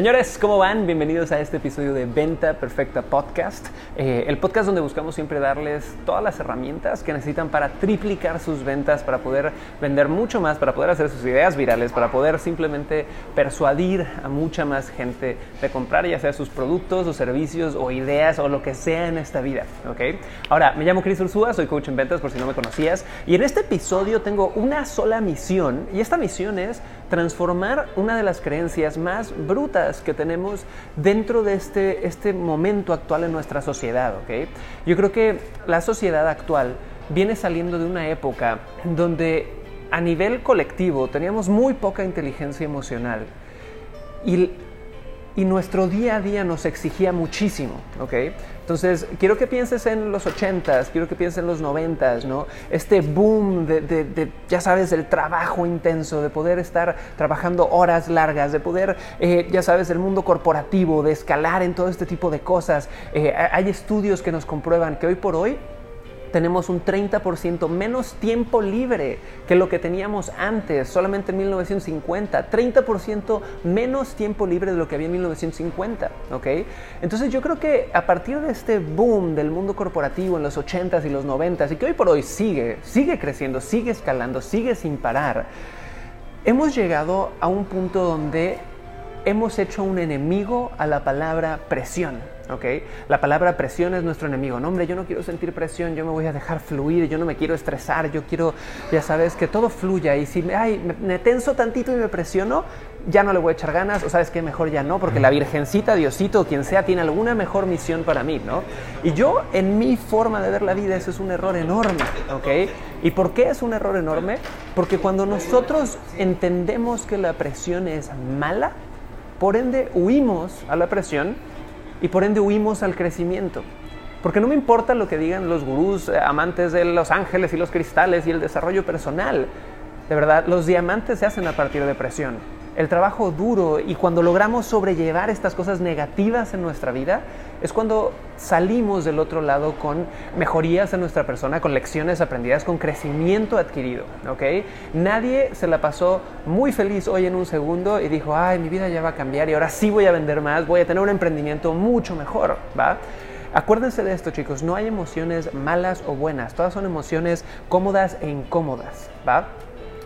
Señores, ¿cómo van? Bienvenidos a este episodio de Venta Perfecta Podcast, eh, el podcast donde buscamos siempre darles todas las herramientas que necesitan para triplicar sus ventas, para poder vender mucho más, para poder hacer sus ideas virales, para poder simplemente persuadir a mucha más gente de comprar ya sea sus productos o servicios o ideas o lo que sea en esta vida, ¿ok? Ahora, me llamo Chris Ursúa, soy coach en ventas por si no me conocías y en este episodio tengo una sola misión y esta misión es transformar una de las creencias más brutas que tenemos dentro de este, este momento actual en nuestra sociedad. ¿okay? Yo creo que la sociedad actual viene saliendo de una época donde a nivel colectivo teníamos muy poca inteligencia emocional y, y nuestro día a día nos exigía muchísimo. ¿okay? Entonces, quiero que pienses en los 80s, quiero que pienses en los 90s, ¿no? Este boom de, ya sabes, el trabajo intenso, de poder estar trabajando horas largas, de poder, eh, ya sabes, el mundo corporativo, de escalar en todo este tipo de cosas. Eh, hay estudios que nos comprueban que hoy por hoy tenemos un 30% menos tiempo libre que lo que teníamos antes, solamente en 1950. 30% menos tiempo libre de lo que había en 1950, ¿ok? Entonces yo creo que a partir de este boom del mundo corporativo en los 80s y los 90s, y que hoy por hoy sigue, sigue creciendo, sigue escalando, sigue sin parar, hemos llegado a un punto donde hemos hecho un enemigo a la palabra presión. ¿Okay? La palabra presión es nuestro enemigo. No, hombre, yo no quiero sentir presión, yo me voy a dejar fluir, yo no me quiero estresar, yo quiero, ya sabes, que todo fluya. Y si ay, me, me tenso tantito y me presiono, ya no le voy a echar ganas, o sabes que mejor ya no, porque la Virgencita, Diosito, quien sea, tiene alguna mejor misión para mí, ¿no? Y yo, en mi forma de ver la vida, eso es un error enorme, ¿ok? ¿Y por qué es un error enorme? Porque cuando nosotros entendemos que la presión es mala, por ende huimos a la presión y por ende huimos al crecimiento. Porque no me importa lo que digan los gurús amantes de los ángeles y los cristales y el desarrollo personal. De verdad, los diamantes se hacen a partir de presión. El trabajo duro y cuando logramos sobrellevar estas cosas negativas en nuestra vida es cuando salimos del otro lado con mejorías en nuestra persona, con lecciones aprendidas, con crecimiento adquirido. ¿ok? Nadie se la pasó muy feliz hoy en un segundo y dijo, ay, mi vida ya va a cambiar y ahora sí voy a vender más, voy a tener un emprendimiento mucho mejor. ¿va? Acuérdense de esto, chicos, no hay emociones malas o buenas, todas son emociones cómodas e incómodas, ¿va?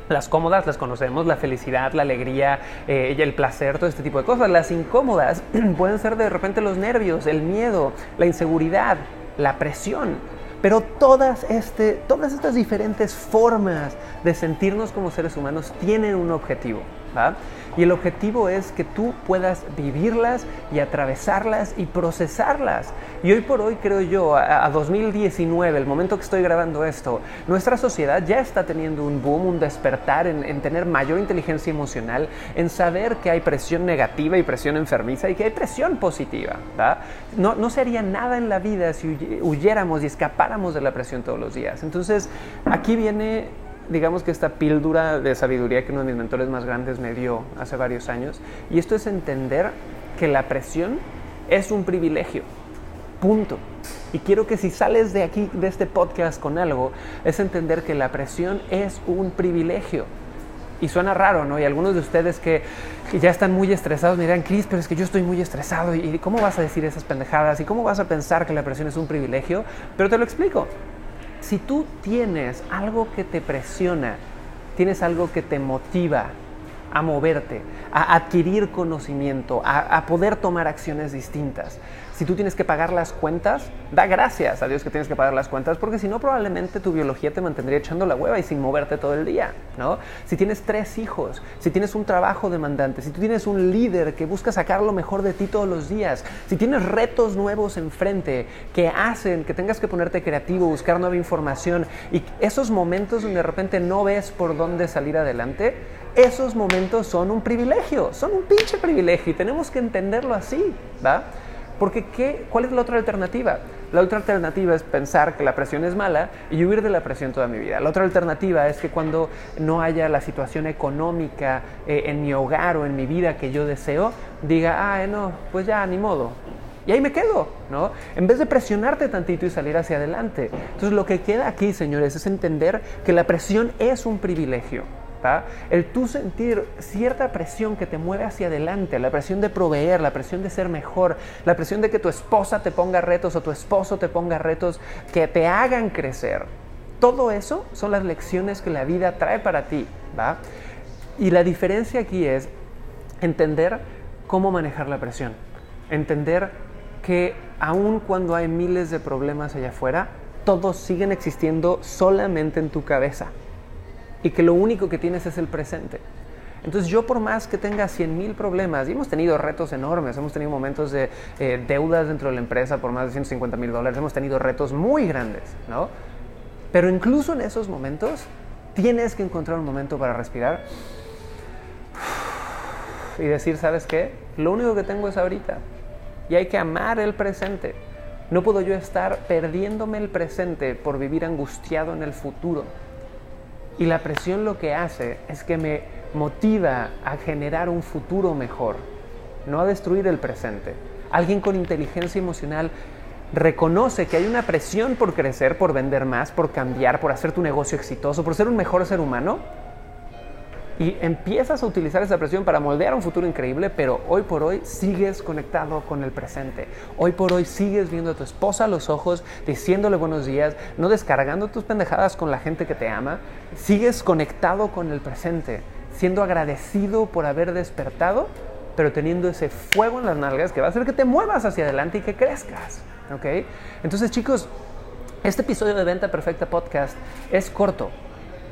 Las cómodas las conocemos, la felicidad, la alegría, eh, el placer, todo este tipo de cosas. Las incómodas pueden ser de repente los nervios, el miedo, la inseguridad, la presión. Pero todas, este, todas estas diferentes formas de sentirnos como seres humanos tienen un objetivo. Y el objetivo es que tú puedas vivirlas y atravesarlas y procesarlas. Y hoy por hoy creo yo, a, a, 2019, el momento que estoy grabando esto, nuestra sociedad ya está teniendo un boom, un despertar en, en tener mayor inteligencia emocional, en saber que hay presión negativa y presión enfermiza y que hay presión positiva. ¿va? No, no se haría nada en la vida si huyéramos y escapáramos de la presión todos los días. Entonces, aquí viene digamos que esta píldora de sabiduría que uno de mis mentores más grandes me dio hace varios años. Y esto es entender que la presión es un privilegio. Punto. Y quiero que si sales de aquí, de este podcast con algo, es entender que la presión es un privilegio. Y suena raro, ¿no? Y algunos de ustedes que, ya están muy estresados me dirán, Cris, pero es que yo estoy muy estresado. ¿Y cómo vas a decir esas pendejadas? ¿Y cómo vas a pensar que la presión es un privilegio? Pero te lo explico si tú tienes algo que te presiona, tienes algo que te motiva a moverte, a adquirir conocimiento, a, poder tomar acciones distintas. Si tú tienes que pagar las cuentas, da gracias a Dios que tienes que pagar las cuentas, porque si no, probablemente tu biología te mantendría echando la hueva y sin moverte todo el día, ¿no? Si tienes tres hijos, si tienes un trabajo demandante, si tú tienes un líder que busca sacar lo mejor de ti todos los días, si tienes retos nuevos enfrente que hacen que tengas que ponerte creativo, buscar nueva información y esos momentos donde de repente no ves por dónde salir adelante, esos momentos son un privilegio, son un pinche privilegio y tenemos que entenderlo así, ¿va? Porque ¿qué, ¿cuál es la otra alternativa? La otra alternativa es pensar que la presión es mala y huir de la presión toda mi vida. La otra alternativa es que cuando no haya la situación económica eh, en mi hogar o en mi vida que yo deseo, diga, ah, no, pues ya, ni modo, y ahí me quedo, ¿no? En vez de presionarte tantito y salir hacia adelante. Entonces lo que queda aquí, señores, es entender que la presión es un privilegio. El tú sentir cierta presión que te mueve hacia adelante, la presión de proveer, la presión de ser mejor, la presión de que tu esposa te ponga retos o tu esposo te ponga retos que te hagan crecer. Todo eso son las lecciones que la vida trae para ti, ¿va? Y la diferencia aquí es entender cómo manejar la presión, entender que aun cuando hay miles de problemas allá afuera, todos siguen existiendo solamente en tu cabeza y que lo único que tienes es el presente. Entonces yo por más que tenga 100 mil problemas, y hemos tenido retos enormes, hemos tenido momentos de eh, deudas dentro de la empresa por más de 150 mil dólares, hemos tenido retos muy grandes, ¿no? Pero incluso en esos momentos tienes que encontrar un momento para respirar y decir, ¿sabes qué? Lo único que tengo es ahorita y hay que amar el presente. No puedo yo estar perdiéndome el presente por vivir angustiado en el futuro. Y la presión lo que hace es que me motiva a generar un futuro mejor, no a destruir el presente. Alguien con inteligencia emocional reconoce que hay una presión por crecer, por vender más, por cambiar, por hacer tu negocio exitoso, por ser un mejor ser humano, y empiezas a utilizar esa presión para moldear un futuro increíble, pero hoy por hoy sigues conectado con el presente. Hoy por hoy sigues viendo a tu esposa a los ojos, diciéndole buenos días, no descargando tus pendejadas con la gente que te ama. Sigues conectado con el presente, siendo agradecido por haber despertado, pero teniendo ese fuego en las nalgas que va a hacer que te muevas hacia adelante y que crezcas. ¿Ok? Entonces, chicos, este episodio de Venta Perfecta Podcast es corto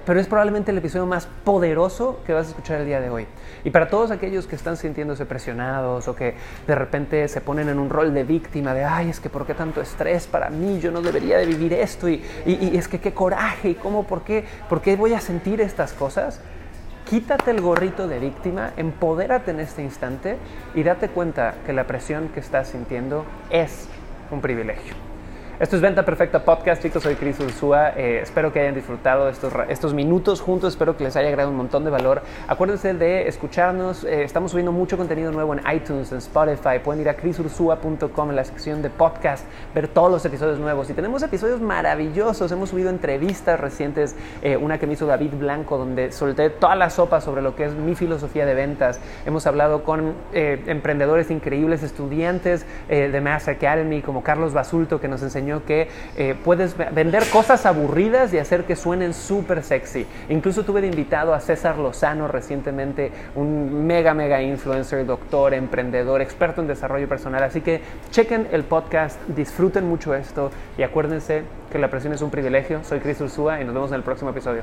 pero es probablemente el episodio más poderoso que vas a escuchar el día de hoy. Y para todos aquellos que están sintiéndose presionados o que de repente se ponen en un rol de víctima de, ay, es que ¿por qué tanto estrés para mí? Yo no debería de vivir esto y, y, es que qué coraje y cómo, por qué, por qué voy a sentir estas cosas. Quítate el gorrito de víctima, empodérate en este instante y date cuenta que la presión que estás sintiendo es un privilegio. Esto es Venta Perfecta Podcast, chicos. Soy Cris Ursúa. Eh, espero que hayan disfrutado estos, estos minutos juntos. Espero que les haya agregado un montón de valor. Acuérdense de escucharnos. Eh, estamos subiendo mucho contenido nuevo en iTunes, en Spotify. Pueden ir a crisursua.com en la sección de podcast, ver todos los episodios nuevos. Y tenemos episodios maravillosos. Hemos subido entrevistas recientes. Eh, una que me hizo David Blanco, donde solté toda la sopa sobre lo que es mi filosofía de ventas. Hemos hablado con emprendedores increíbles, estudiantes de Mass Academy, como Carlos Basulto, que nos enseñó que eh, puedes vender cosas aburridas y hacer que suenen súper sexy. Incluso tuve de invitado a César Lozano recientemente, un mega, mega influencer, doctor, emprendedor, experto en desarrollo personal. Así que chequen el podcast, disfruten mucho esto y acuérdense que la presión es un privilegio. Soy Chris Ursúa y nos vemos en el próximo episodio.